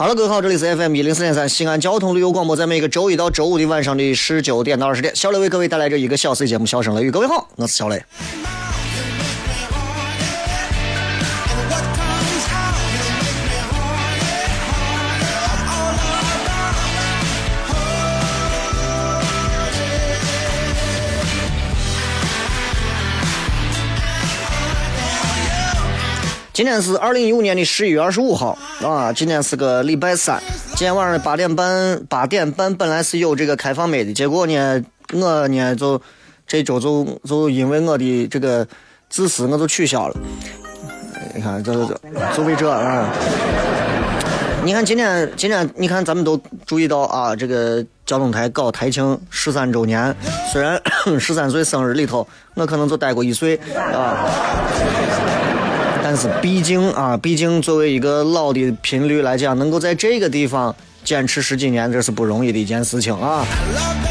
好了，各位好，这里是 FM 一零四点三西安交通旅游广播，在每个周一到周五的晚上的十九点到二十点，小雷为各位带来这一个小时节目《小声雷雨》。各位好，我是小雷。今天是二零一五年的十一月二十五号啊，今天是个礼拜三。今天晚上八点半，八点半本来是有这个开放麦的，结果呢，我呢就这周就就因为我的这个自私，我就取消了。你看，这这这，就为这啊！你看今天今天，你看咱们都注意到啊，这个交通台搞台庆十三周年，虽然 十三岁生日里头，我可能就待过一岁啊。但是毕竟啊，毕竟作为一个老的频率来讲，能够在这个地方坚持十几年，这是不容易的一件事情啊。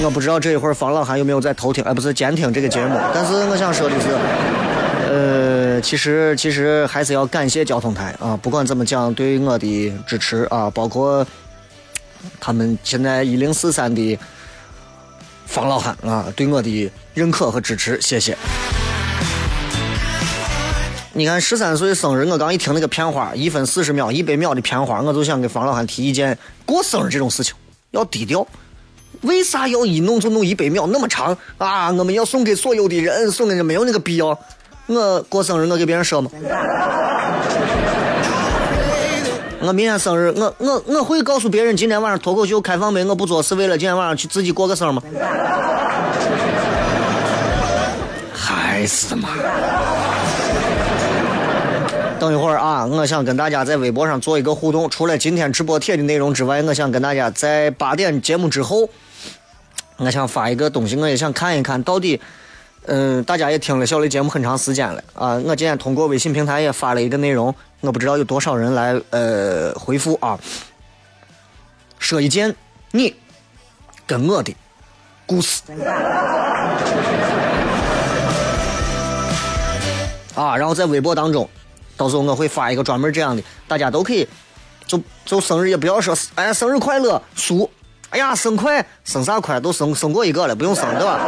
我不知道这一会儿方老汉有没有在偷听，哎，不是监听这个节目。但是我想说的是，呃，其实其实还是要感谢交通台啊，不管怎么讲，对我的支持啊，包括他们现在一零四三的方老汉啊，对我的认可和支持，谢谢。你看十三岁生日，我刚一听那个片花，一分四十秒、一百秒的片花，我就想给方老汉提意见：过生日这种事情要低调。为啥要一弄就弄一百秒那么长啊？我们要送给所有的人，送给人没有那个必要。我过生日，我给别人说吗？我明天生日，我我我会告诉别人今天晚上脱口秀开放杯？我不做是为了今天晚上去自己过个生吗？还是嘛。等一会儿啊，我想跟大家在微博上做一个互动。除了今天直播贴的内容之外，我想跟大家在八点节目之后，我想发一个东西，我也想看一看到底，嗯，大家也听了小雷节目很长时间了啊。我今天通过微信平台也发了一个内容，我不知道有多少人来呃回复啊。说一件你跟我的故事 啊，然后在微博当中。到时候我会发一个专门这样的，大家都可以，就就生日也不要说，哎生日快乐，叔，哎呀生快，生啥快都生生过一个了，不用生对吧？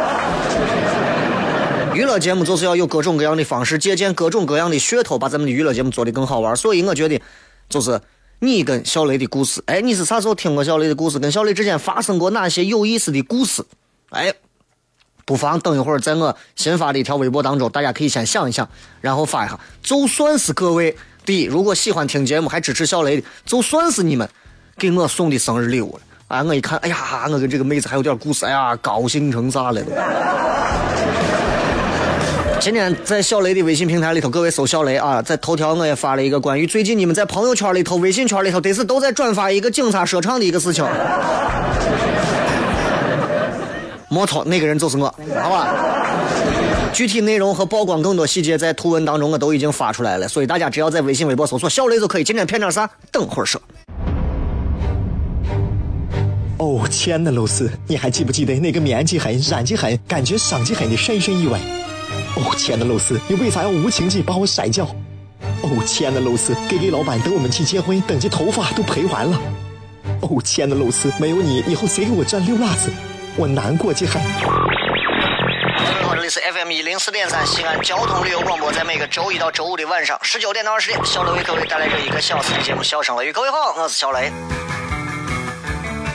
娱乐节目就是要有各种各样的方式，借鉴各种各样的噱头，把咱们的娱乐节目做得更好玩。所以我觉得，就是你跟小雷的故事，哎，你是啥时候听过小雷的故事？跟小雷之间发生过哪些有意思的故事？哎。不妨等一会儿，在我新发的一条微博当中，大家可以先想一想，然后发一下。就算是各位的，如果喜欢听节目还支持小雷的，就算是你们给我送的生日礼物了。哎，我一看，哎呀，我跟这个妹子还有点故事，哎呀，高兴成啥了都。今天在小雷的微信平台里头，各位搜小雷啊，在头条我也发了一个关于最近你们在朋友圈里头、微信圈里头，得是都在转发一个警察说唱的一个事情。没错，那个人就是我，好吧？具体内容和曝光更多细节在图文当中我都已经发出来了，所以大家只要在微信、微博搜索“小雷”就可以。今天骗点啥？等会儿说。哦，亲爱的露丝，你还记不记得那个面积狠、染技狠、感觉伤及狠的深深意外？哦，亲爱的露丝，你为啥要无情地把我甩掉？哦，亲爱的露丝，G G 老板等我们去结婚，等这头发都赔完了。哦，亲爱的露丝，没有你，以后谁给我赚溜辣子？我难过极狠。各位好，这里是 FM 一零四点三西安交通旅游广播，在每个周一到周五的晚上十九点到二十点，小雷为各位带来这一个小时的节目《笑声雷雨》。各位好，我是小雷。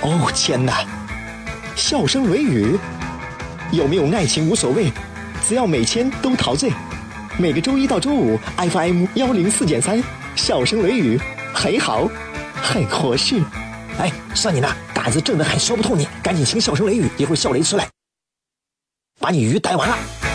哦天哪，笑声雷雨，有没有爱情无所谓，只要每天都陶醉。每个周一到周五，FM 幺零四点三，笑声雷雨，很好，很合适。哎，算你那胆子正的很，说不透你，赶紧请笑声雷雨，一会儿笑雷出来，把你鱼逮完了。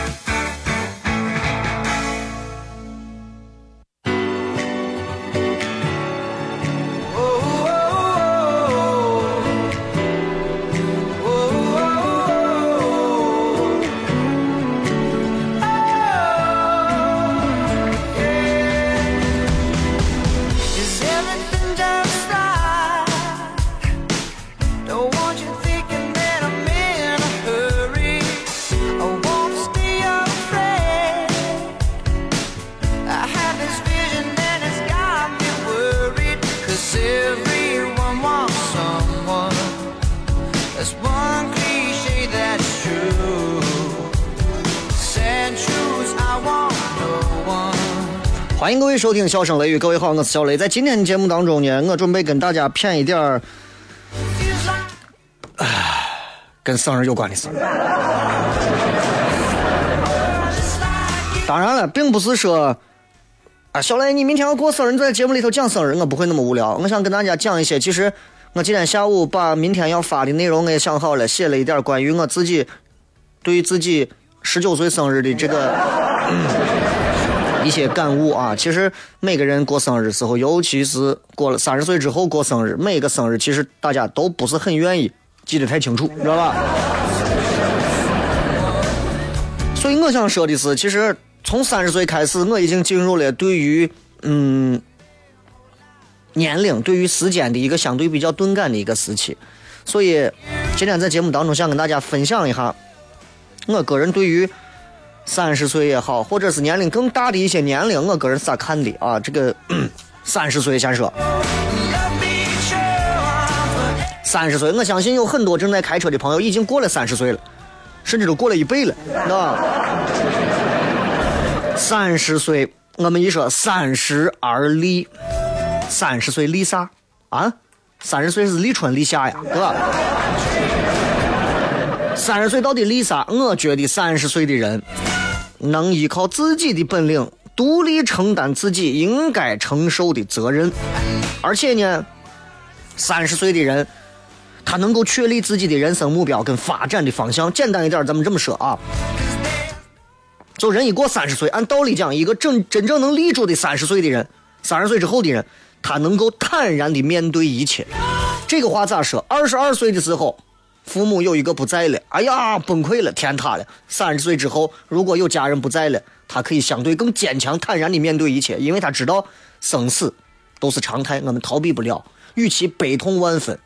欢迎各位收听《笑声雷雨》，各位好，我是小雷。在今天的节目当中呢，我准备跟大家骗一点儿 Feels like 跟生日有关的事。当然了，并不是说啊，小雷，你明天要过生日，你在节目里头讲生日，我不会那么无聊。我想跟大家讲一些，其实我今天下午把明天要发的内容我也想好了，写了一点关于我自己对自己十九岁生日的这个。一些感悟啊，其实每个人过生日时候，尤其是过了三十岁之后过生日，每个生日其实大家都不是很愿意记得太清楚，知道吧？所以我想说的是，其实从三十岁开始，我已经进入了对于嗯年龄、对于时间的一个相对比较钝感的一个时期。所以今天在节目当中想跟大家分享一下，我个人对于三十岁也好，或者是年龄更大的一些年龄，我个人是咋看的啊？这个 三十岁先说，三十岁，我相信有很多正在开车的朋友已经过了三十岁了，甚至都过了一倍了，啊。三十岁，我们一说三十而立，三十岁立啥啊？三十岁是立春立夏呀，对吧？三十岁到底立啥？我觉得三十岁的人能依靠自己的本领，独立承担自己应该承受的责任，而且呢，三十岁的人，他能够确立自己的人生目标跟发展的方向。简单一点，咱们这么说啊，就人一过三十岁，按道理讲，一个真真正能立住的三十岁的人，三十岁之后的人，他能够坦然的面对一切。这个话咋说？二十二岁的时候，父母有一个不在了，哎呀，崩溃了，天塌了。三十岁之后，如果有家人不在了，他可以相对更坚强、坦然的面对一切，因为他知道生死都是常态，我们逃避不了。与其悲痛万分，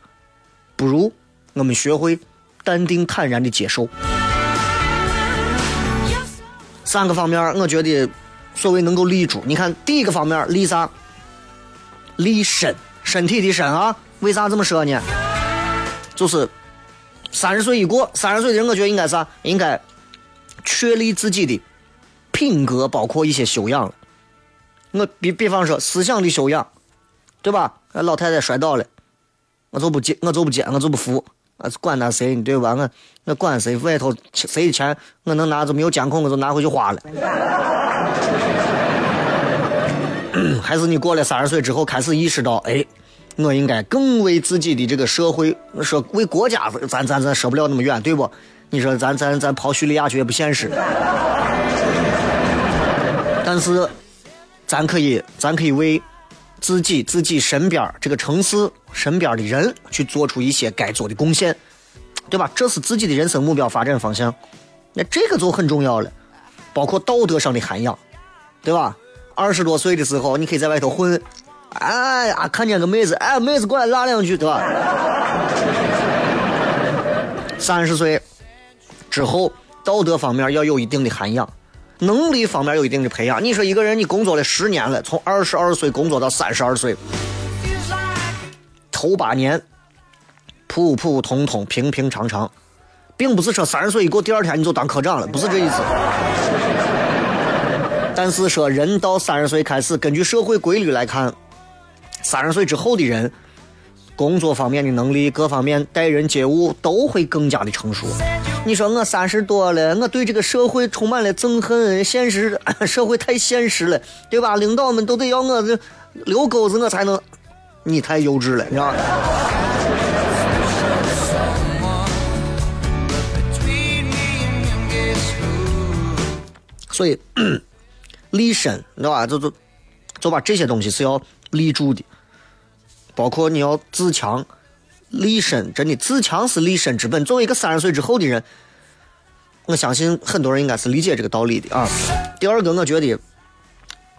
不如我们学会淡定坦然的接受。三个方面，我觉得所谓能够立住，你看第一个方面立啥？立身，身体的身啊。为啥这么说呢？就是三十岁一过，三十岁的人，我觉得应该啥？应该确立自己的品格，包括一些修养。我比比方说思想的修养，对吧？老太太摔倒了，我就不接，我就不接，我就不扶，啊，管他谁，对吧？我我管谁外头谁的钱，我能拿，着没有监控，我就拿回去花了。还是你过了三十岁之后，开始意识到，哎，我应该更为自己的这个社会，说为国家，咱咱咱说不了那么远，对不？你说咱咱咱跑叙利亚去也不现实，但是咱可以咱可以为自己自己身边这个城市身边的人去做出一些该做的贡献，对吧？这是自己的人生目标发展方向，那这个就很重要了。包括道德上的涵养，对吧？二十多岁的时候，你可以在外头混，哎呀，看见个妹子，哎，妹子过来拉两句，对吧？三十岁之后，道德方面要有一定的涵养，能力方面有一定的培养。你说一个人，你工作了十年了，从二十二岁工作到三十二岁，头八年普普通通、平平常常，并不是说三十岁一过，第二天你就当科长了，不是这意思。但是说人到三十岁开始，根据社会规律来看，三十岁之后的人，工作方面的能力、各方面待人接物都会更加的成熟。你说我三十多了，我对这个社会充满了憎恨，现实社会太现实了，对吧？领导们都得要我这留钩子，我才能。你太幼稚了，你知道吗？所以立身，你知道吧？就就就把这些东西是要立住的，包括你要自强、立身，真的自强是立身之本。作为一个三十岁之后的人，我相信很多人应该是理解这个道理的啊。第二个，我觉得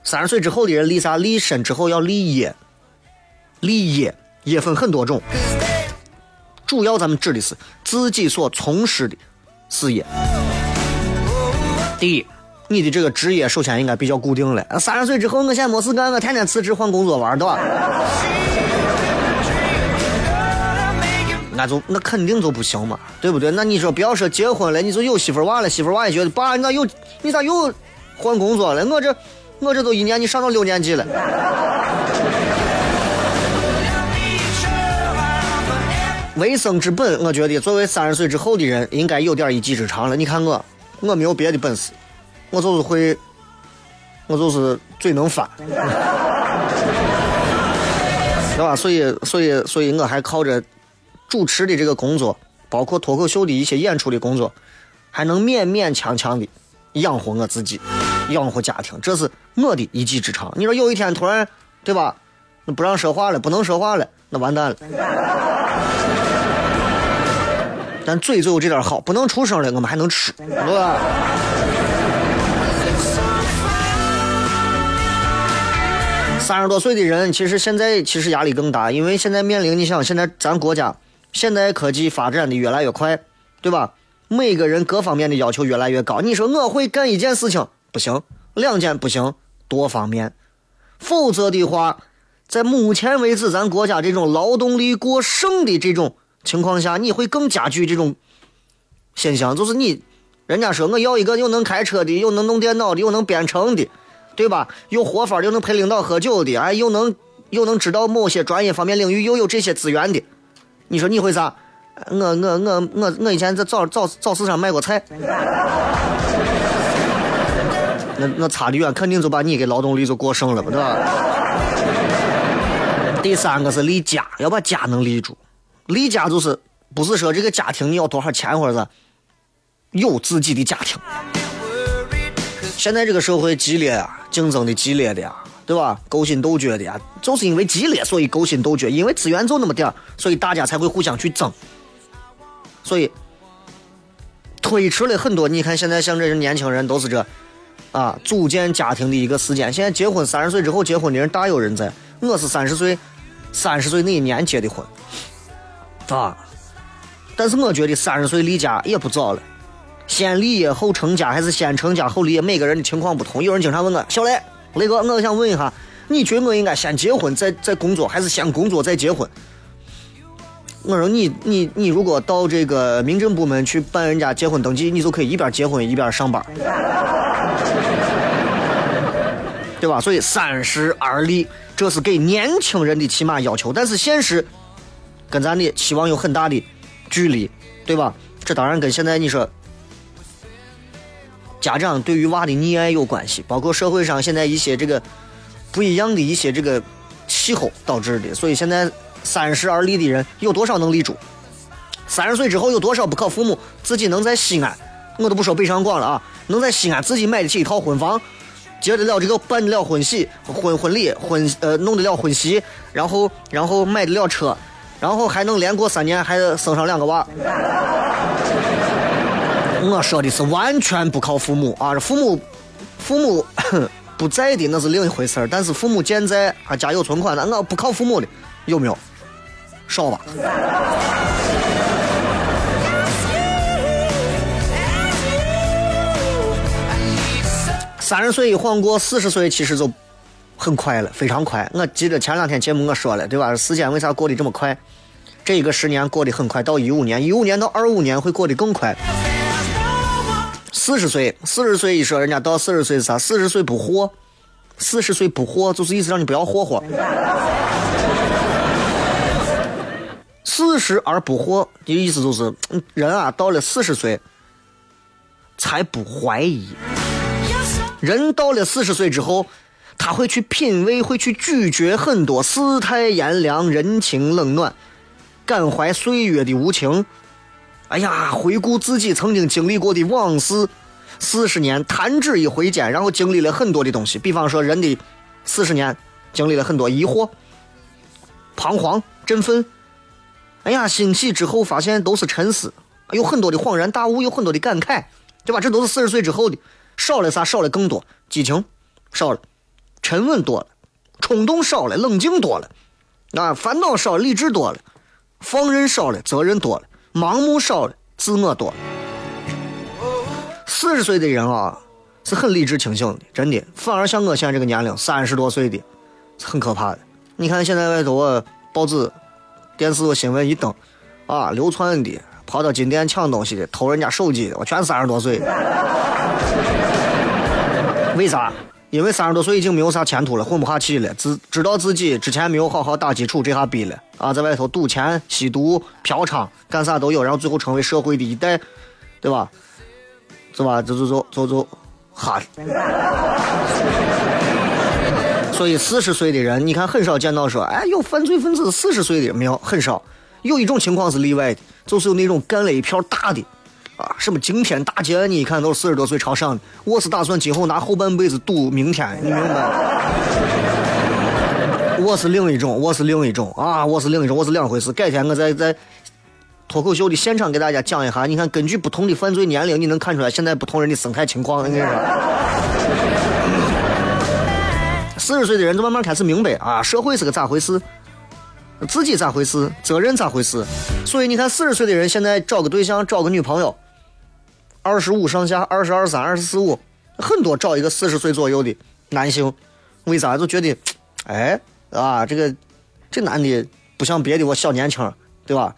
三十岁之后的人立啥？立身之后要立业，立业业分很多种，主要咱们指的是自己所从事的事业。第一，你的这个职业首先应该比较固定了。三十岁之后，我现在没事干，我天天辞职换工作玩，对吧？那就那肯定就不行嘛，对不对？那你说不要说结婚了，你就有媳妇儿娃了，媳妇儿娃也觉得爸，你咋又你咋又换工作了？我这我这都一年级上到六年级了。为生之本，我觉得作为三十岁之后的人，应该有点一技之长了。你看我，我没有别的本事，我就是会，我就是嘴能翻，对吧？所以，所以，所以我还靠着主持的这个工作，包括脱口秀的一些演出的工作，还能勉勉强强的养活我自己，养活家庭，这是我的一技之长。你说有一天突然，对吧？那不让说话了，不能说话了，那完蛋了。但嘴就有这点好，不能出声了，我们还能吃，对吧？三十多岁的人，其实现在其实压力更大，因为现在面临你想，现在咱国家现代科技发展的越来越快，对吧？每个人各方面的要求越来越高。你说我会干一件事情不行，两件不行，多方面，否则的话，在目前为止咱国家这种劳动力过剩的这种情况下，你会更加剧这种现象，就是你，人家说我要一个又能开车的，又能弄电脑的，又能编程的，对吧？有活法又能陪领导喝酒的，哎，又能又能知道某些专业方面领域，又有这些资源的，你说你会啥？我我我我我以前在早早早市上卖过菜，那那差得远，肯定就把你给劳动力就过剩了吧，对吧？第三个是立家，要把家能立住。立家就是不是说这个家庭你要多少钱或者是有自己的家庭。现在这个社会激烈啊，竞争的激烈的呀，对吧？勾心斗角的呀，就是因为激烈，所以勾心斗角，因为资源就那么点儿，所以大家才会互相去争。所以推迟了很多。你看现在像这些年轻人都是这啊，组建家庭的一个时间。现在结婚三十岁之后结婚的人大有人在。我是三十岁，三十岁那一年结的婚，啊。但是我觉得三十岁立家也不早了，先立业后成家还是先成家后立业，每个人的情况不同。有人经常问我，小雷，雷哥，我想问一下，你觉得我应该先结婚再再工作，还是先工作再结婚？我说你你你如果到这个民政部门去办人家结婚登记，你就可以一边结婚一边上班，对吧？所以三十而立，这是给年轻人的起码要求，但是现实跟咱的期望有很大的距离，对吧？这当然跟现在你说家长对于娃的溺爱有关系，包括社会上现在一些这个不一样的一些这个气候导致的。所以现在三十而立的人有多少能立住？三十岁之后有多少不可父母自己能在西安，我都不说北上广了啊，能在西安自己买得起一套婚房，结得了这个办得了婚喜、婚婚礼、婚呃弄得了婚席，然后然后买得了车，然后还能连过三年还生上两个娃。我说的是完全不靠父母啊，父母父母不在的那是另一回事儿，但是父母健在啊，家有存款的，我不靠父母的有没有？少吧。三十岁一晃过，四十岁其实就很快了，非常快。我记得前两天节目我说了，对吧？时间为啥过得这么快？这一个十年过得很快，到一五年，一五年到二五年会过得更快。四十岁，四十岁一说，人家到四十岁是啥？四十岁不惑，四十岁不惑，就是意思让你不要霍霍。四十而不惑，的意思就是人啊，到了四十岁才不怀疑。人到了四十岁之后，他会去品味，会去咀嚼很多世态炎凉、人情冷暖，感怀岁月的无情。哎呀，回顾自己曾经经历过的往事，四十年弹指一挥间，然后经历了很多的东西。比方说，人的四十年经历了很多疑惑、彷徨、振奋。哎呀，欣喜之后发现都是沉思，有很多的恍然大悟，有很多的感慨，对吧？这都是四十岁之后的。少了啥？少了更多激情，少了沉稳多了，冲动少了，冷静多了，啊，烦恼少，理智多了，放任少了，责任多了，盲目少了，自我多了。四十岁的人啊，是很理智清醒的，真的。反而像我现在这个年龄，三十多岁的，是很可怕的。你看现在外头啊，报纸、电视新闻一登，啊，流窜的，跑到金店抢东西的，偷人家手机的，我全三十多岁的。为啥？因为三十多岁已经没有啥前途了，混不下去了，知知道自己之前没有好好打基础，这下逼了啊，在外头赌钱、吸毒、嫖娼，干啥都有，然后最后成为社会的一代，对吧？是吧？就就就就就哈。所以四十岁的人，你看很少见到说，哎，有犯罪分子四十岁的没有，很少。有一种情况是例外的，就是有那种干了一票大的。啊，什么惊天大劫？你一看都是四十多岁朝上的。我是打算今后拿后半辈子赌明天，你明白？我是另一种，我是另一种啊，我是另一种，我是两回事。改天我再在脱口秀的现场给大家讲一下。你看，根据不同的犯罪年龄，你能看出来现在不同人的生态情况。你说，四十岁的人就慢慢开始明白啊，社会是个咋回事，自己咋回事，责任咋回事。所以你看，四十岁的人现在找个对象，找个女朋友。二十五上下，二十二三、二十四五，很多找一个四十岁左右的男性，为啥就觉得，哎啊，这个这男的不像别的，我小年轻，对吧？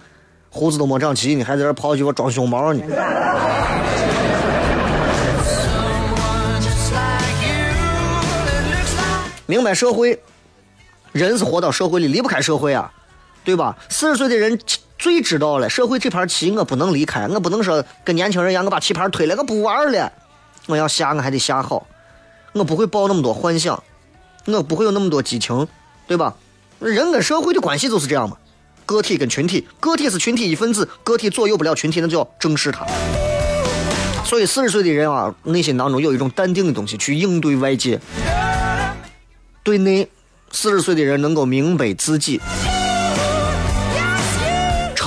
胡子都没长齐呢，还在这泡酒，我装熊猫呢。明白社会，人是活到社会里离不开社会啊，对吧？四十岁的人。最知道了，社会这盘棋我不能离开，我不能说跟年轻人一样，我把棋盘推了，我不玩了，我要下我还得下好，我不会抱那么多幻想，我不会有那么多激情，对吧？人跟社会的关系就是这样嘛，个体跟群体，个体是群体一份子，个体左右不了群体，那就要正视它。所以四十岁的人啊，内心当中有一种淡定的东西去应对外界，对内，四十岁的人能够明白自己。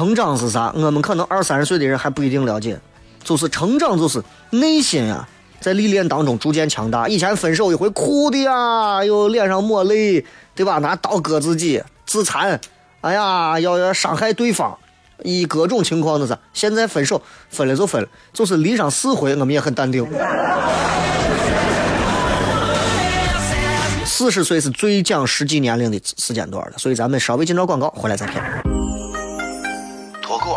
成长是啥？我们可能二三十岁的人还不一定了解，就是成长，就是内心啊，在历练当中逐渐强大。以前分手一回，哭的呀，又脸上抹泪，对吧？拿刀割自己，自残，哎呀，要要伤害对方，以各种情况的是。现在分手，分了就分了，就是离上四回，我们也很淡定。四十岁是最讲实际年龄的时间段了，所以咱们稍微进段广告，回来再片。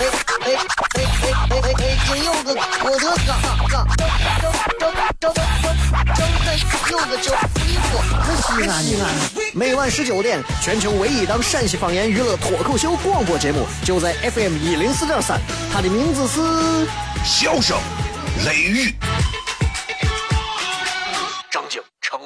哎哎哎！北京有个我的嘎嘎，张张张张张张有个叫飞哥，西安西安。每晚十九点，全球唯一档陕西方言娱乐脱口秀广播节目，就在 FM 一零四点三。它的名字是《笑声雷雨》。张景成。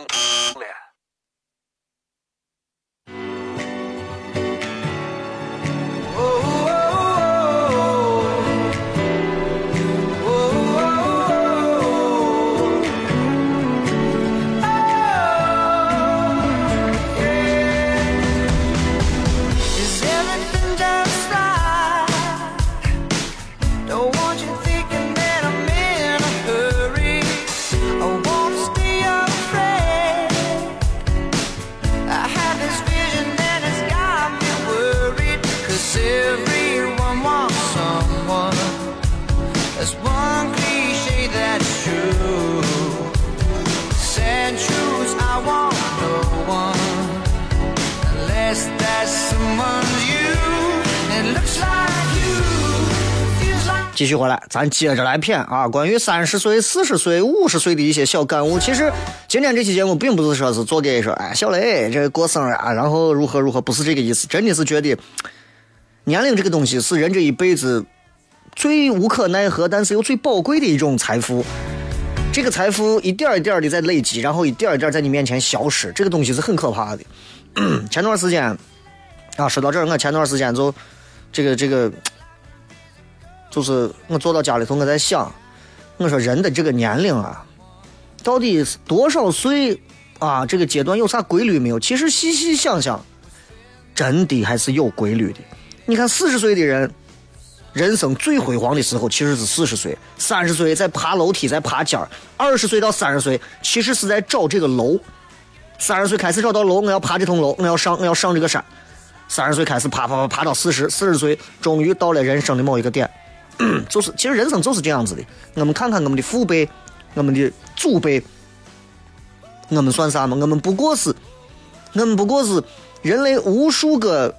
继续回来，咱接着来谝啊！关于三十岁、四十岁、五十岁的一些小感悟。其实今天这期节目并不是说是做给说，哎，小雷这过生日啊，然后如何如何，不是这个意思。真的是觉得年龄这个东西是人这一辈子最无可奈何，但是又最宝贵的一种财富。这个财富一点一点的在累积，然后一点一点在你面前消失，这个东西是很可怕的。前段时间啊，说到这儿，我前段时间就这个这个。就是我坐到家里头，我在想，我说人的这个年龄啊，到底是多少岁啊？这个阶段有啥规律没有？其实细细想想，真的还是有规律的。你看四十岁的人，人生最辉煌的时候其实是四十岁；三十岁在爬楼梯，在爬尖儿；二十岁到三十岁，其实是在找这个楼。三十岁开始找到楼，我要爬这栋楼，我要上，我要上这个山。三十岁开始爬爬爬爬到四十，四十岁终于到了人生的某一个点。就是，其实人生就是这样子的。我们看看我们的父辈，我们的祖辈，我们算啥嘛？我们不过是，我们不过是人类无数个、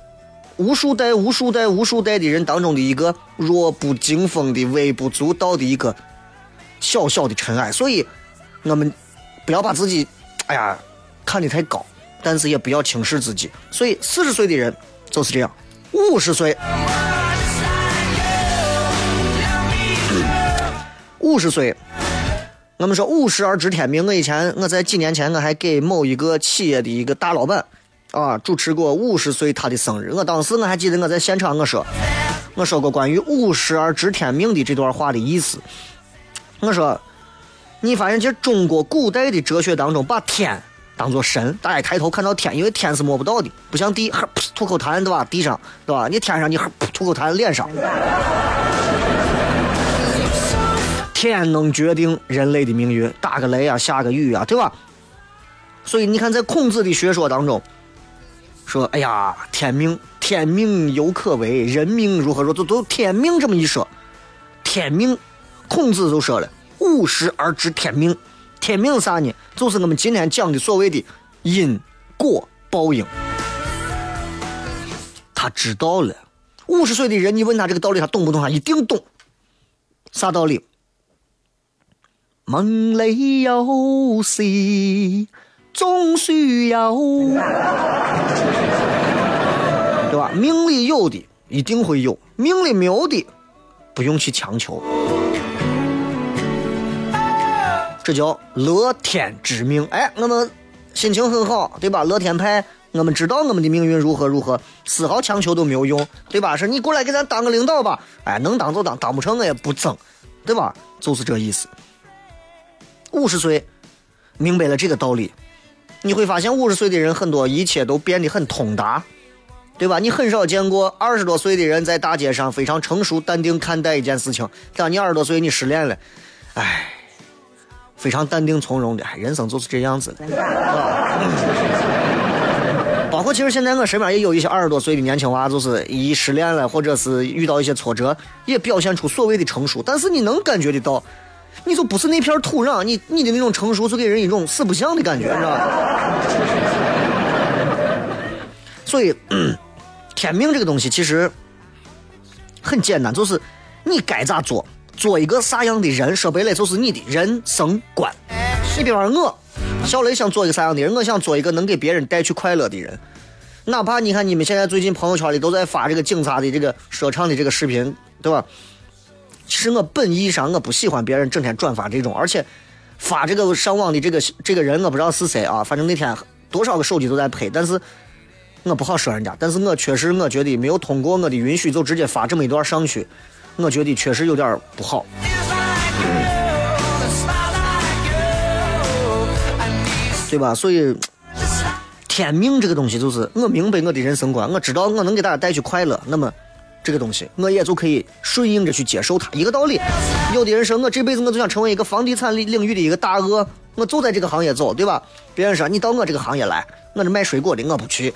无数代、无数代、无数代的人当中的一个弱不禁风的、微不足道的一个小小的尘埃。所以，我们不要把自己，哎呀，看得太高，但是也不要轻视自己。所以，四十岁的人就是这样，五十岁。五十岁，我们说五十而知天命。我以前我在几年前我还给某一个企业的一个大老板啊主持过五十岁他的生日。我当时我还记得我在现场我说我说过关于五十而知天命的这段话的意思。我说你发现其实中国古代的哲学当中把天当做神，大家抬头看到天，因为天是摸不到的，不像地，吐口痰对吧？地上对吧？你天上你吐口痰脸上。天能决定人类的命运，打个雷啊，下个雨啊，对吧？所以你看，在孔子的学说当中，说：“哎呀，天命，天命犹可为，人命如何？说都都天命这么一说，天命，孔子就说了：五十而知天命。天命啥呢？就是我们今天讲的所谓的因果报应。他知道了。五十岁的人，你问他这个道理，他懂不懂？他一定懂。啥道理？梦里有事总需要，对吧？命里有的一定会有，命里没有的不用去强求，这叫乐天知命。哎，我们心情很好，对吧？乐天派，我们知道我们的命运如何如何，丝毫强求都没有用，对吧？是你过来给咱当个领导吧，哎，能当就当，当不成我也不争，对吧？就是这意思。五十岁，明白了这个道理，你会发现五十岁的人很多，一切都变得很通达，对吧？你很少见过二十多岁的人在大街上非常成熟、淡定看待一件事情。当你二十多岁，你失恋了，哎，非常淡定从容的，人生就是这样子的。包括其实现在我身边也有一些二十多岁的年轻娃，就是一失恋了，或者是遇到一些挫折，也表现出所谓的成熟，但是你能感觉得到。你就不是那片土壤，你你的那种成熟，就给人一种四不像的感觉，知道吧？所以，天命这个东西其实很简单，就是你该咋做，做一个啥样的人，说白了就是你的人生观。你比方我，小雷想做一个啥样的人？我想做一个能给别人带去快乐的人。哪怕你看你们现在最近朋友圈里都在发这个警察的这个说唱的这个视频，对吧？其实我本意上我不喜欢别人整天转发这种，而且发这个上网的这个这个人我不知道是谁啊。反正那天多少个手机都在拍，但是我不好说人家。但是我确实我觉得没有通过我的允许就直接发这么一段上去，我觉得确实有点不好。对吧？所以天命这个东西就是我明白我的人生观，我知道我能给大家带去快乐，那么。这个东西，我也就可以顺应着去接受它，一个道理。有的人说，我这辈子我就想成为一个房地产领领域的一个大鳄，我就在这个行业走，对吧？别人说你到我这个行业来，我是卖水果的，我不去。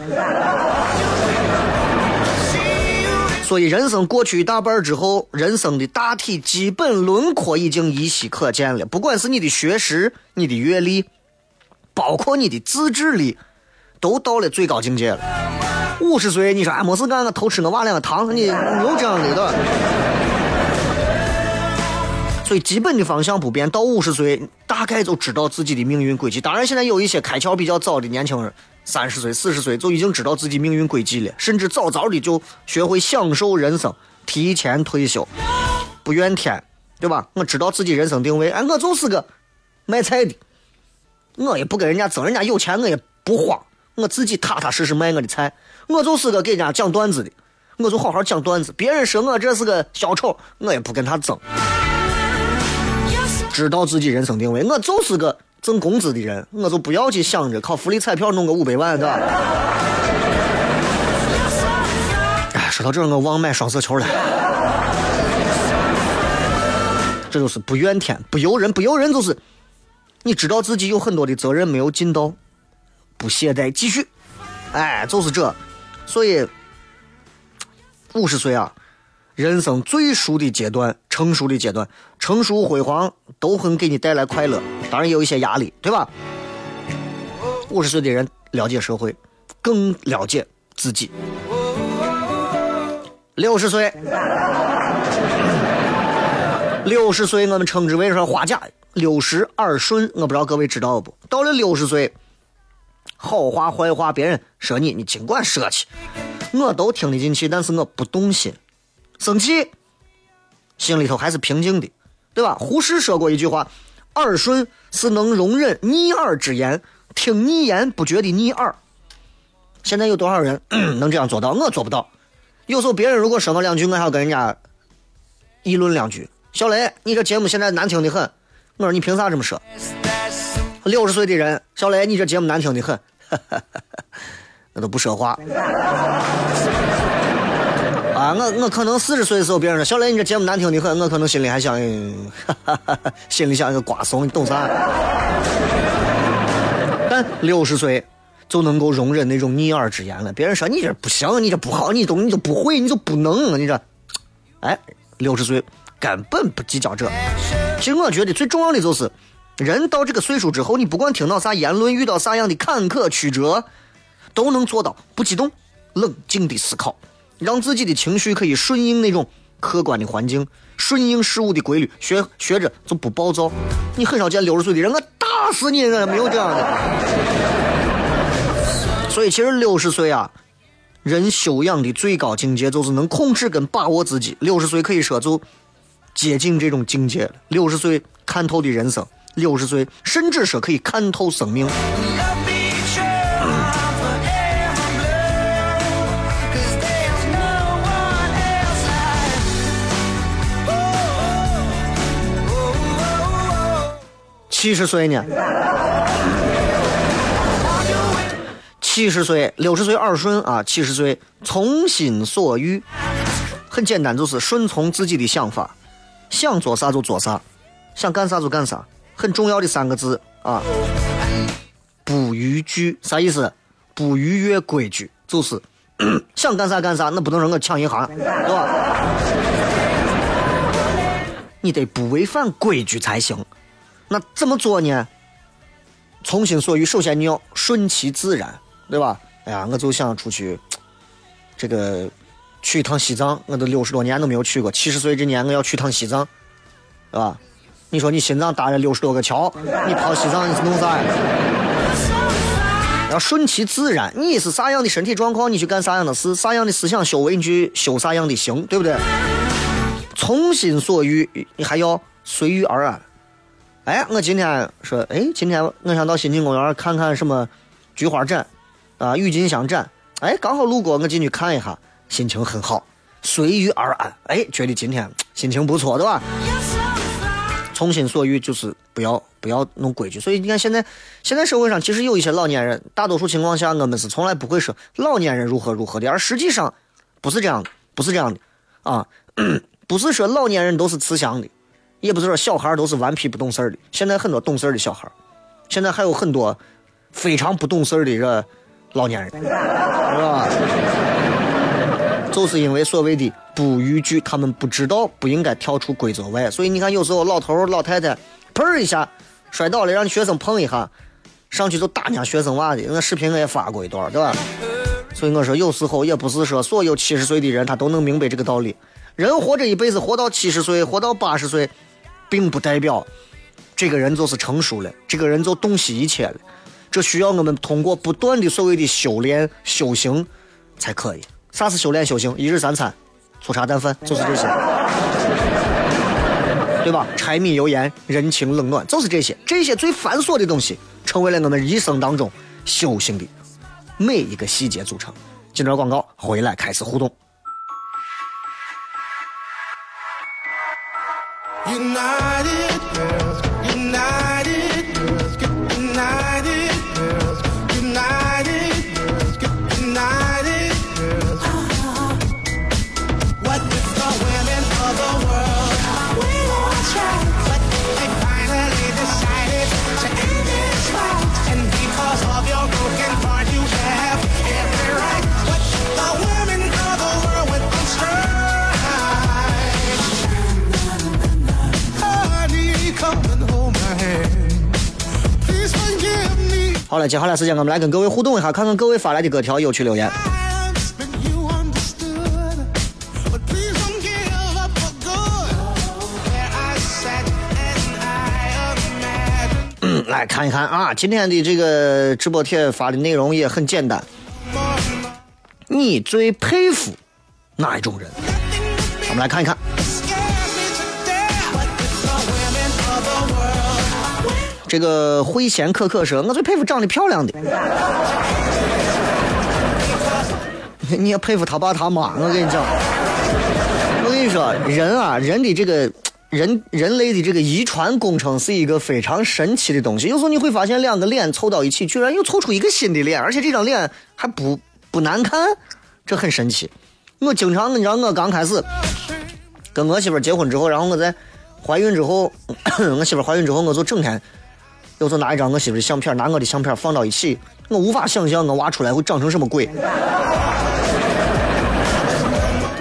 所以，人生过去一大半之后，人生的大体基本轮廓已经依稀可见了。不管是你的学识、你的阅历，包括你的自制力，都到了最高境界了。五十岁，你说哎没事干，我偷吃我娃两个糖，你有这样的的？所以基本的方向不变，到五十岁大概就知道自己的命运轨迹。当然，现在有一些开窍比较早的年轻人，三十岁、四十岁就已经知道自己命运轨迹了，甚至早早的就学会享受人生，提前退休，不怨天，对吧？我知道自己人生定位，哎，我就是个卖菜的，我也不跟人家争，人家有钱我也不慌，我自己踏踏实实卖我的菜，我就是个给人家讲段子的。我就好好讲段子，别人说我这是个小丑，我也不跟他争。知道自己人生定位，我就是个挣工资的人，我就不要去想着靠福利彩票弄个五百万的。哎，说到这，我忘买双色球了。这就是不怨天，不尤人，不尤人就是你知道自己有很多的责任没有尽到，不懈怠继续。哎，就是这，所以。五十岁啊，人生最熟的阶段，成熟的阶段，成熟辉煌都很给你带来快乐，当然也有一些压力，对吧？五十岁的人了解社会，更了解自己。六十岁，六十岁我们称之为说花甲，六十耳顺，我不知道各位知道不？到了六十岁，好话坏话，别人说你，你尽管说去。我都听得进去，但是我不动心，生气，心里头还是平静的，对吧？胡适说过一句话：“耳顺是能容忍逆耳之言，听逆言不觉得逆耳。”现在有多少人能这样做到？我做不到。有时候别人如果说我两句，我还要跟人家议论两句。小雷，你这节目现在难听的很。我说你凭啥这么说？六十岁的人，小雷，你这节目难听的很。我都不说话。啊，我我可能四十岁的时候，别人说小雷你这节目难听的很，我可能心里还想，心里想一个瓜怂，你懂啥？但六十岁就能够容忍那种逆耳之言了。别人说你这不行，你这不好，你都你就不会，你就不能，你这，哎，六十岁根本不计较这。其实我觉得最重要的就是，人到这个岁数之后，你不管听到啥言论，遇到啥样的坎坷曲折。都能做到不激动、冷静的思考，让自己的情绪可以顺应那种客观的环境，顺应事物的规律，学学着就不暴躁。你很少见六十岁的人，我打死你，没有这样的。所以，其实六十岁啊，人修养的最高境界就是能控制跟把握自己。六十岁可以说就接近这种境界了。六十岁看透的人生，六十岁甚至说可以看透生命。七十岁呢？七十岁、六十岁耳顺啊，七十岁从心所欲，很简单，就是顺从自己的想法，想做啥就做啥，想干啥就干啥。很重要的三个字啊，不逾矩，啥意思？不逾越规矩，就是 想干啥干啥，那不能让我抢银行，对吧？你得不违反规矩才行。那怎么做呢？从心所欲，首先你要顺其自然，对吧？哎呀，我就想出去，这个去一趟西藏，我都六十多年都没有去过。七十岁这年我要去趟西藏，对吧？你说你心脏搭了六十多个桥，你跑西藏你是弄啥呀？要顺其自然，你是啥样的身体状况，你去干啥样的事，啥样的思想修为，你去 修啥样的行，对不对？从心所欲，你还要随遇而安。哎，我今天说，哎，今天我想到新津公园看看什么菊花展，啊，郁金香展。哎，刚好路过，我进去看一下，心情很好，随遇而安。哎，觉得今天心情不错，对吧？从心所欲就是不要不要弄规矩。所以你看，现在现在社会上其实有一些老年人，大多数情况下我们是从来不会说老年人如何如何的，而实际上不是这样的，不是这样的啊，不是说老年人都是慈祥的。也不是说小孩都是顽皮不懂事的，现在很多懂事的小孩现在还有很多非常不懂事儿的这老年人，是吧？就是因为所谓的不逾矩，他们不知道不应该跳出规则外，所以你看，有时候老头老太太砰一下摔倒了，让学生碰一下，上去就打人家学生娃的，那视频我也发过一段，对吧？所以我说，有时候也不是说所有七十岁的人他都能明白这个道理。人活这一辈子，活到七十岁，活到八十岁，并不代表这个人就是成熟了，这个人就洞悉一切了。这需要我们通过不断的所谓的修炼、修行才可以。啥是修炼、修行？一日三餐，粗茶淡饭，就是这些，对吧？柴米油盐、人情冷暖，就是这些。这些最繁琐的东西，成为了我们一生当中修行的每一个细节组成。进段广告，回来开始互动。United 好了，接下来时间我们来跟各位互动一下，看看各位发来的各条有趣留言。嗯，来看一看啊，今天的这个直播贴发的内容也很简单。你最佩服哪一种人？我们来看一看。这个慧贤可可说，我最佩服长得漂亮的。你也佩服他爸他妈，我跟你讲，我跟你说，人啊，人的这个人人类的这个遗传工程是一个非常神奇的东西。有时候你会发现，两个脸凑到一起，居然又凑出一个新的脸，而且这张脸还不不难看，这很神奇。我经常，你知道，我刚开始跟我媳妇结婚之后，然后我在怀孕之后，我媳妇怀孕之后，我就整天。有时候拿一张我媳妇的相片，拿我的相片放到一起，我无法想象我娃出来会长成什么鬼。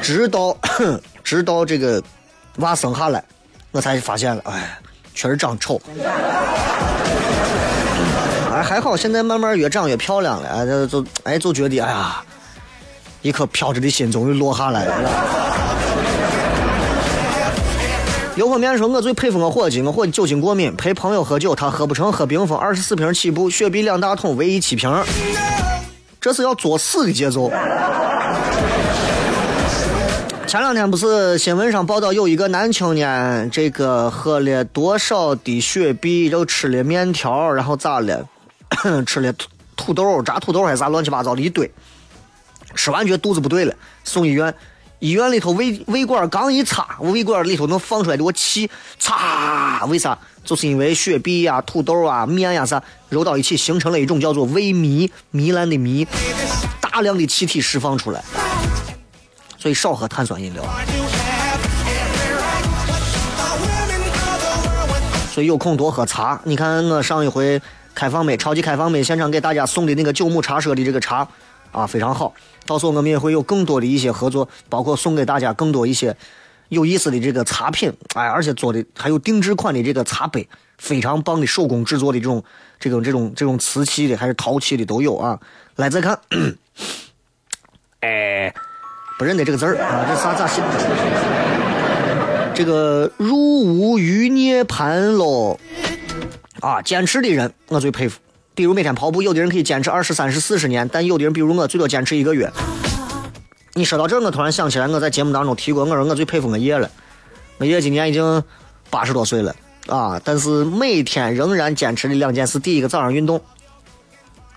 直到 直到这个娃生下来，我才发现了，哎，确实长丑。哎，还好现在慢慢越长越漂亮了，哎，就就哎就觉得哎呀，一颗飘着的心终于落下来了。油泼面说：“我最佩服我伙计，我伙计酒精过敏，陪朋友喝酒，他喝不成，喝冰峰，二十四瓶起步，雪碧两大桶，唯一七瓶，这是要作死的节奏。”前两天不是新闻上报道有一个男青年，这个喝了多少的雪碧，又吃了面条，然后咋了？吃了土土豆、炸土豆还是啥乱七八糟的一堆，吃完觉得肚子不对了，送医院。医院里头胃胃管刚一插，我胃管里头能放出来的我气，擦，为啥？就是因为雪碧呀、土豆啊、面呀啥揉到一起，形成了一种叫做胃糜，糜烂的糜，大量的气体释放出来，所以少喝碳酸饮料。所以有空多喝茶。你看我上一回开放美超级开放美现场给大家送的那个九牧茶社的这个茶啊，非常好。到时候我们也会有更多的一些合作，包括送给大家更多一些有意思的这个茶品，哎，而且做的还有定制款的这个茶杯，非常棒的手工制作的这种这种这种这种瓷器的还是陶器的都有啊。来再看，哎，不认得这个字儿啊，这啥咋写？这个入无余涅盘喽。啊，坚持的人我最佩服。比如每天跑步，有的人可以坚持二十三十四十年，但有的人比如我最多坚持一个月。你说到这，我突然想起来，我在节目当中提过，我说我最佩服我爷了。我爷今年已经八十多岁了啊，但是每天仍然坚持的两件事：第一个，早上运动。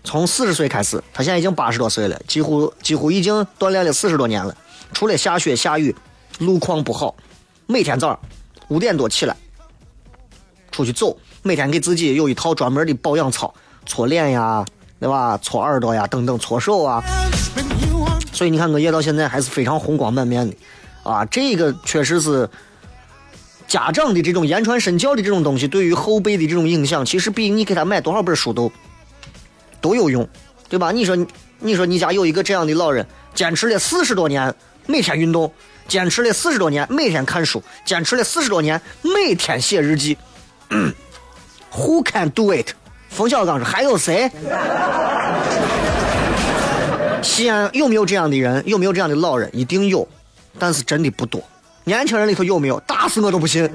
从四十岁开始，他现在已经八十多岁了，几乎几乎已经锻炼了四十多年了。除了下雪下雨，路况不好，每天早上五点多起来出去走，每天给自己有一套专门的保养操，搓脸呀，对吧？搓耳朵呀，等等，搓手啊。所以你看，我爷到现在还是非常红光满面的，啊，这个确实是家长的这种言传身教的这种东西，对于后辈的这种影响，其实比你给他买多少本书都都有用，对吧？你说，你说你家有一个这样的老人，坚持了四十多年，每天运动，坚持了四十多年，每天看书，坚持了四十多年，每天写日记。Who can do it？冯小刚说：“还有谁？”西安有没有这样的人？有没有这样的老人？一定有，但是真的不多。年轻人里头有没有？打死我都不信。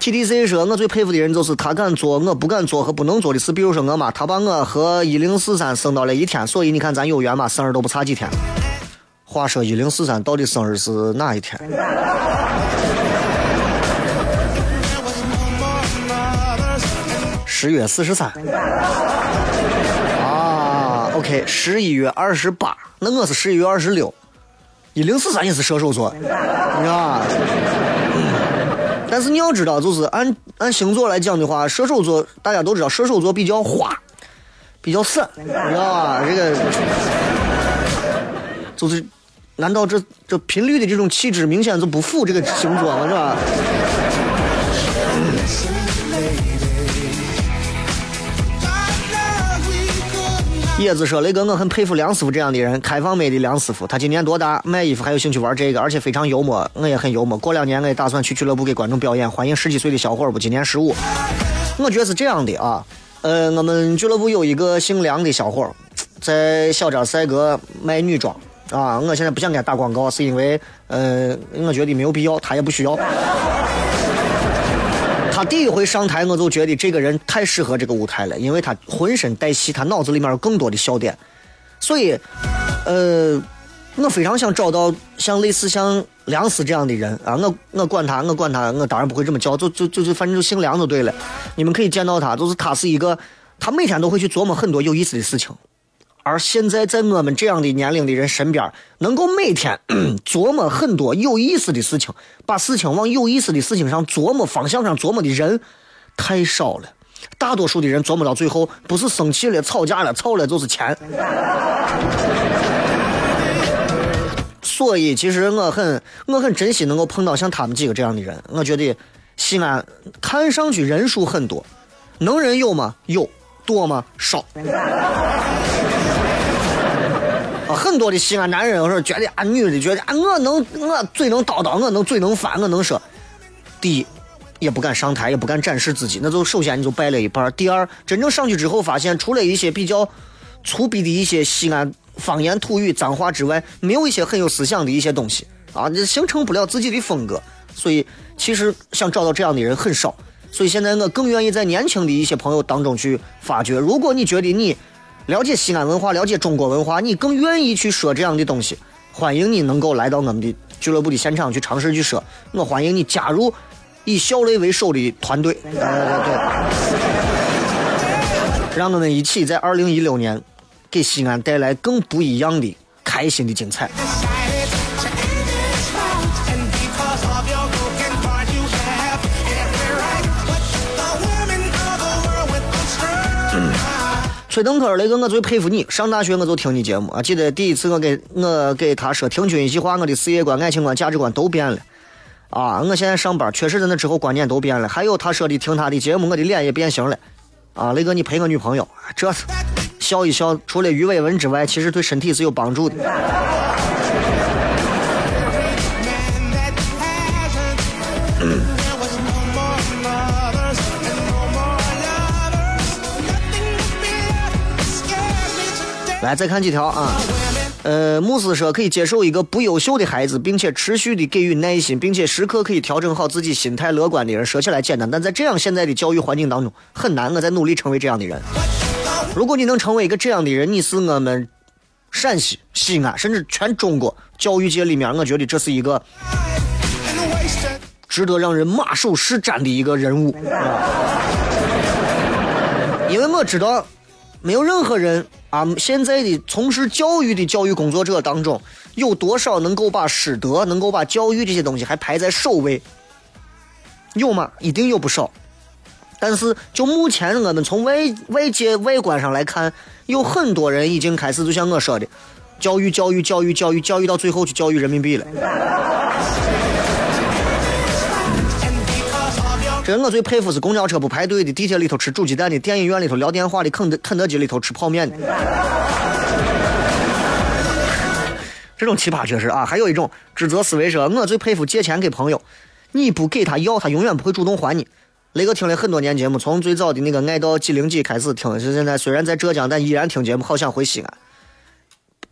TDC 说，我最佩服的人就是他敢做我不敢做和不能做的事。比如说我妈，她把我和一零四三生到了一天，所以你看咱有缘嘛，生日都不差几天。话说一零四三到底生日是哪一天？十月四十三。啊，OK，十一月二十八，那我是十一月二十六，一零四三也是射手座，你知道吧？但是你要知道，就是按按星座来讲的话，射手座大家都知道，射手座比较花，比较散，你知道吧？这个就是，难道这这频率的这种气质明显就不符这个星座吗？是吧？叶子说：“雷哥，我很佩服梁师傅这样的人，开放美的梁师傅。他今年多大？卖衣服还有兴趣玩这个，而且非常幽默。我也很幽默。过两年我也打算去俱乐部给观众表演，欢迎十几岁的小伙儿不？今年十五。我觉得是这样的啊，呃，我们俱乐部有一个姓梁的小伙儿，在小寨赛格卖女装啊。我现在不想给他打广告，是因为呃，我觉得没有必要，他也不需要。他第一回上台，我就觉得这个人太适合这个舞台了，因为他浑身带戏，他脑子里面有更多的笑点，所以，呃，我非常想找到像类似像梁思这样的人啊，我我管他，我管他，我当然不会这么叫，就就就就反正就姓梁就对了。你们可以见到他，就是他是一个，他每天都会去琢磨很多有意思的事情。而现在在我们这样的年龄的人身边，能够每天 琢磨很多有意思的事情，把事情往有意思的事情上琢磨方向上琢磨的人太少了。大多数的人琢磨到最后，不是生气了、吵架了，吵了就是钱。所以，其实我很我很珍惜能够碰到像他们几个这样的人。我觉得西安看上去人数很多，能人有吗？有，多吗？少。很多的西安男人有时候觉得啊，女的觉得啊，我能我嘴能叨叨，我能嘴能翻，我能说。第一，也不敢上台，也不敢展示自己，那就首先你就败了一半。第二，真正上去之后，发现除了一些比较粗鄙的一些西安方言土语脏话之外，没有一些很有思想的一些东西啊，你形成不了自己的风格。所以，其实想找到这样的人很少。所以现在我更愿意在年轻的一些朋友当中去发掘。如果你觉得你了解西安文化，了解中国文化，你更愿意去说这样的东西，欢迎你能够来到我们的俱乐部的现场去尝试去说。我欢迎你加入以小雷为首的团队，对对对，让我们一起在二零一六年给西安带来更不一样的开心的精彩。崔登科，雷哥，我最佩服你。上大学我就听你节目啊，记得第一次我给我给他说听君一席话，我的事业观、爱情观、价值观都变了。啊，我现在上班确实在那之后观念都变了。还有他说的听他的节目，我的脸也变形了。啊，雷哥，你陪我女朋友，这是笑一笑，除了鱼尾纹之外，其实对身体是有帮助的。来，再看几条啊。呃，牧师说可以接受一个不优秀的孩子，并且持续的给予耐心，并且时刻可以调整好自己心态乐观的人。说起来简单，但在这样现在的教育环境当中很难。我在努力成为这样的人。如果你能成为一个这样的人，你是我们陕西、西安，甚至全中国教育界里面，我觉得这是一个值得让人马首是瞻的一个人物。因为我知道，没有任何人啊，现在的从事教育的教育工作者当中，有多少能够把师德、能够把教育这些东西还排在首位？有吗？一定有不少。但是，就目前我们从外外界外观上来看，有很多人已经开始，就像我说的，教育、教育、教育、教育、教育，到最后去教育人民币了。我最佩服是公交车不排队的，地铁里头吃煮鸡蛋的，电影院里头聊电话的，肯德肯德基里头吃泡面的。这种奇葩确实啊，还有一种指责思维说，我最佩服借钱给朋友，你不给他要，他永远不会主动还你。雷哥听了很多年节目，从最早的那个爱到几零几开始听，现在虽然在浙江，但依然听节目，好想回西安。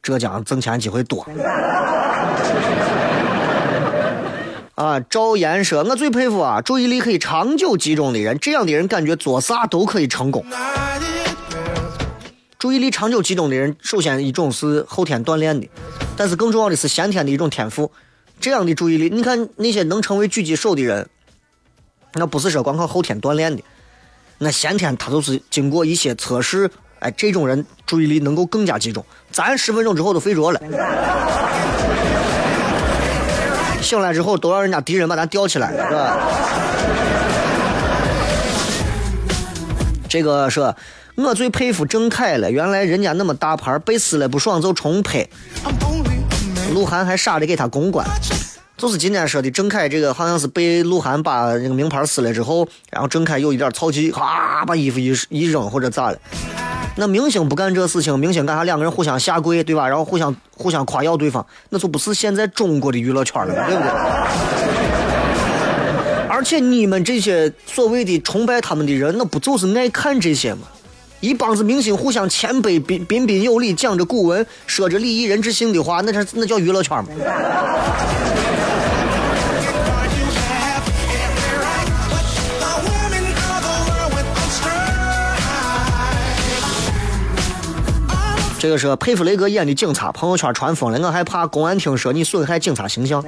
浙江挣钱机会多。啊，赵岩说：“我最佩服啊，注意力可以长久集中的人，这样的人感觉做啥都可以成功。注意力长久集中的人，首先一种是后天锻炼的，但是更重要的是先天的一种天赋。这样的注意力，你看那些能成为狙击手的人，那不是说光靠后天锻炼的，那先天他都是经过一些测试，哎，这种人注意力能够更加集中。咱十分钟之后都睡着了。”醒来之后都让人家敌人把咱吊起来了，是吧？这个说，我最佩服郑恺了。原来人家那么大牌，被撕了不爽就重拍。鹿晗还傻的给他公关，就是今天说的郑恺这个，好像是被鹿晗把那个名牌撕了之后，然后郑恺有一点操气，咔把衣服一一扔或者咋了？那明星不干这事情，明星干啥？两个人互相下跪，对吧？然后互相互相夸耀对方，那就不是现在中国的娱乐圈了，对不对？而且你们这些所谓的崇拜他们的人，那不就是爱看这些吗？一帮子明星互相谦卑、彬彬彬有礼，讲着古文，说着礼义人之心的话，那是那叫娱乐圈吗？这个是佩服雷哥演的警察，朋友圈传疯了，我还怕公安厅说你损害警察形象。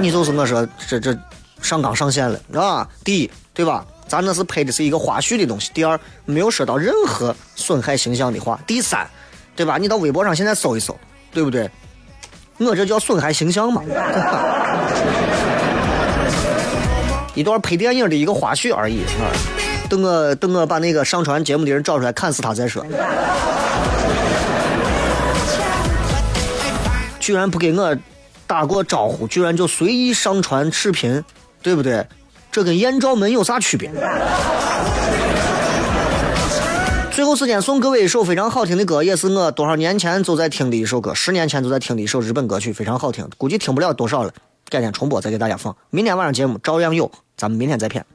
你就是我说这这上纲上线了啊！第一，对吧？咱那是拍的是一个花絮的东西。第二，没有说到任何损害形象的话。第三，对吧？你到微博上现在搜一搜，对不对？我这叫损害形象嘛？一段拍电影的一个花絮而已啊！等我等我把那个上传节目的人找出来，砍死他再说。居然不给我打过招呼，居然就随意上传视频，对不对？这跟艳照门有啥区别？最后时间送各位一首非常好听的歌，也是我多少年前就在听的一首歌，十年前就在听的一首日本歌曲，非常好听，估计听不了多少了，改天重播再给大家放。明天晚上节目照样有，咱们明天再片。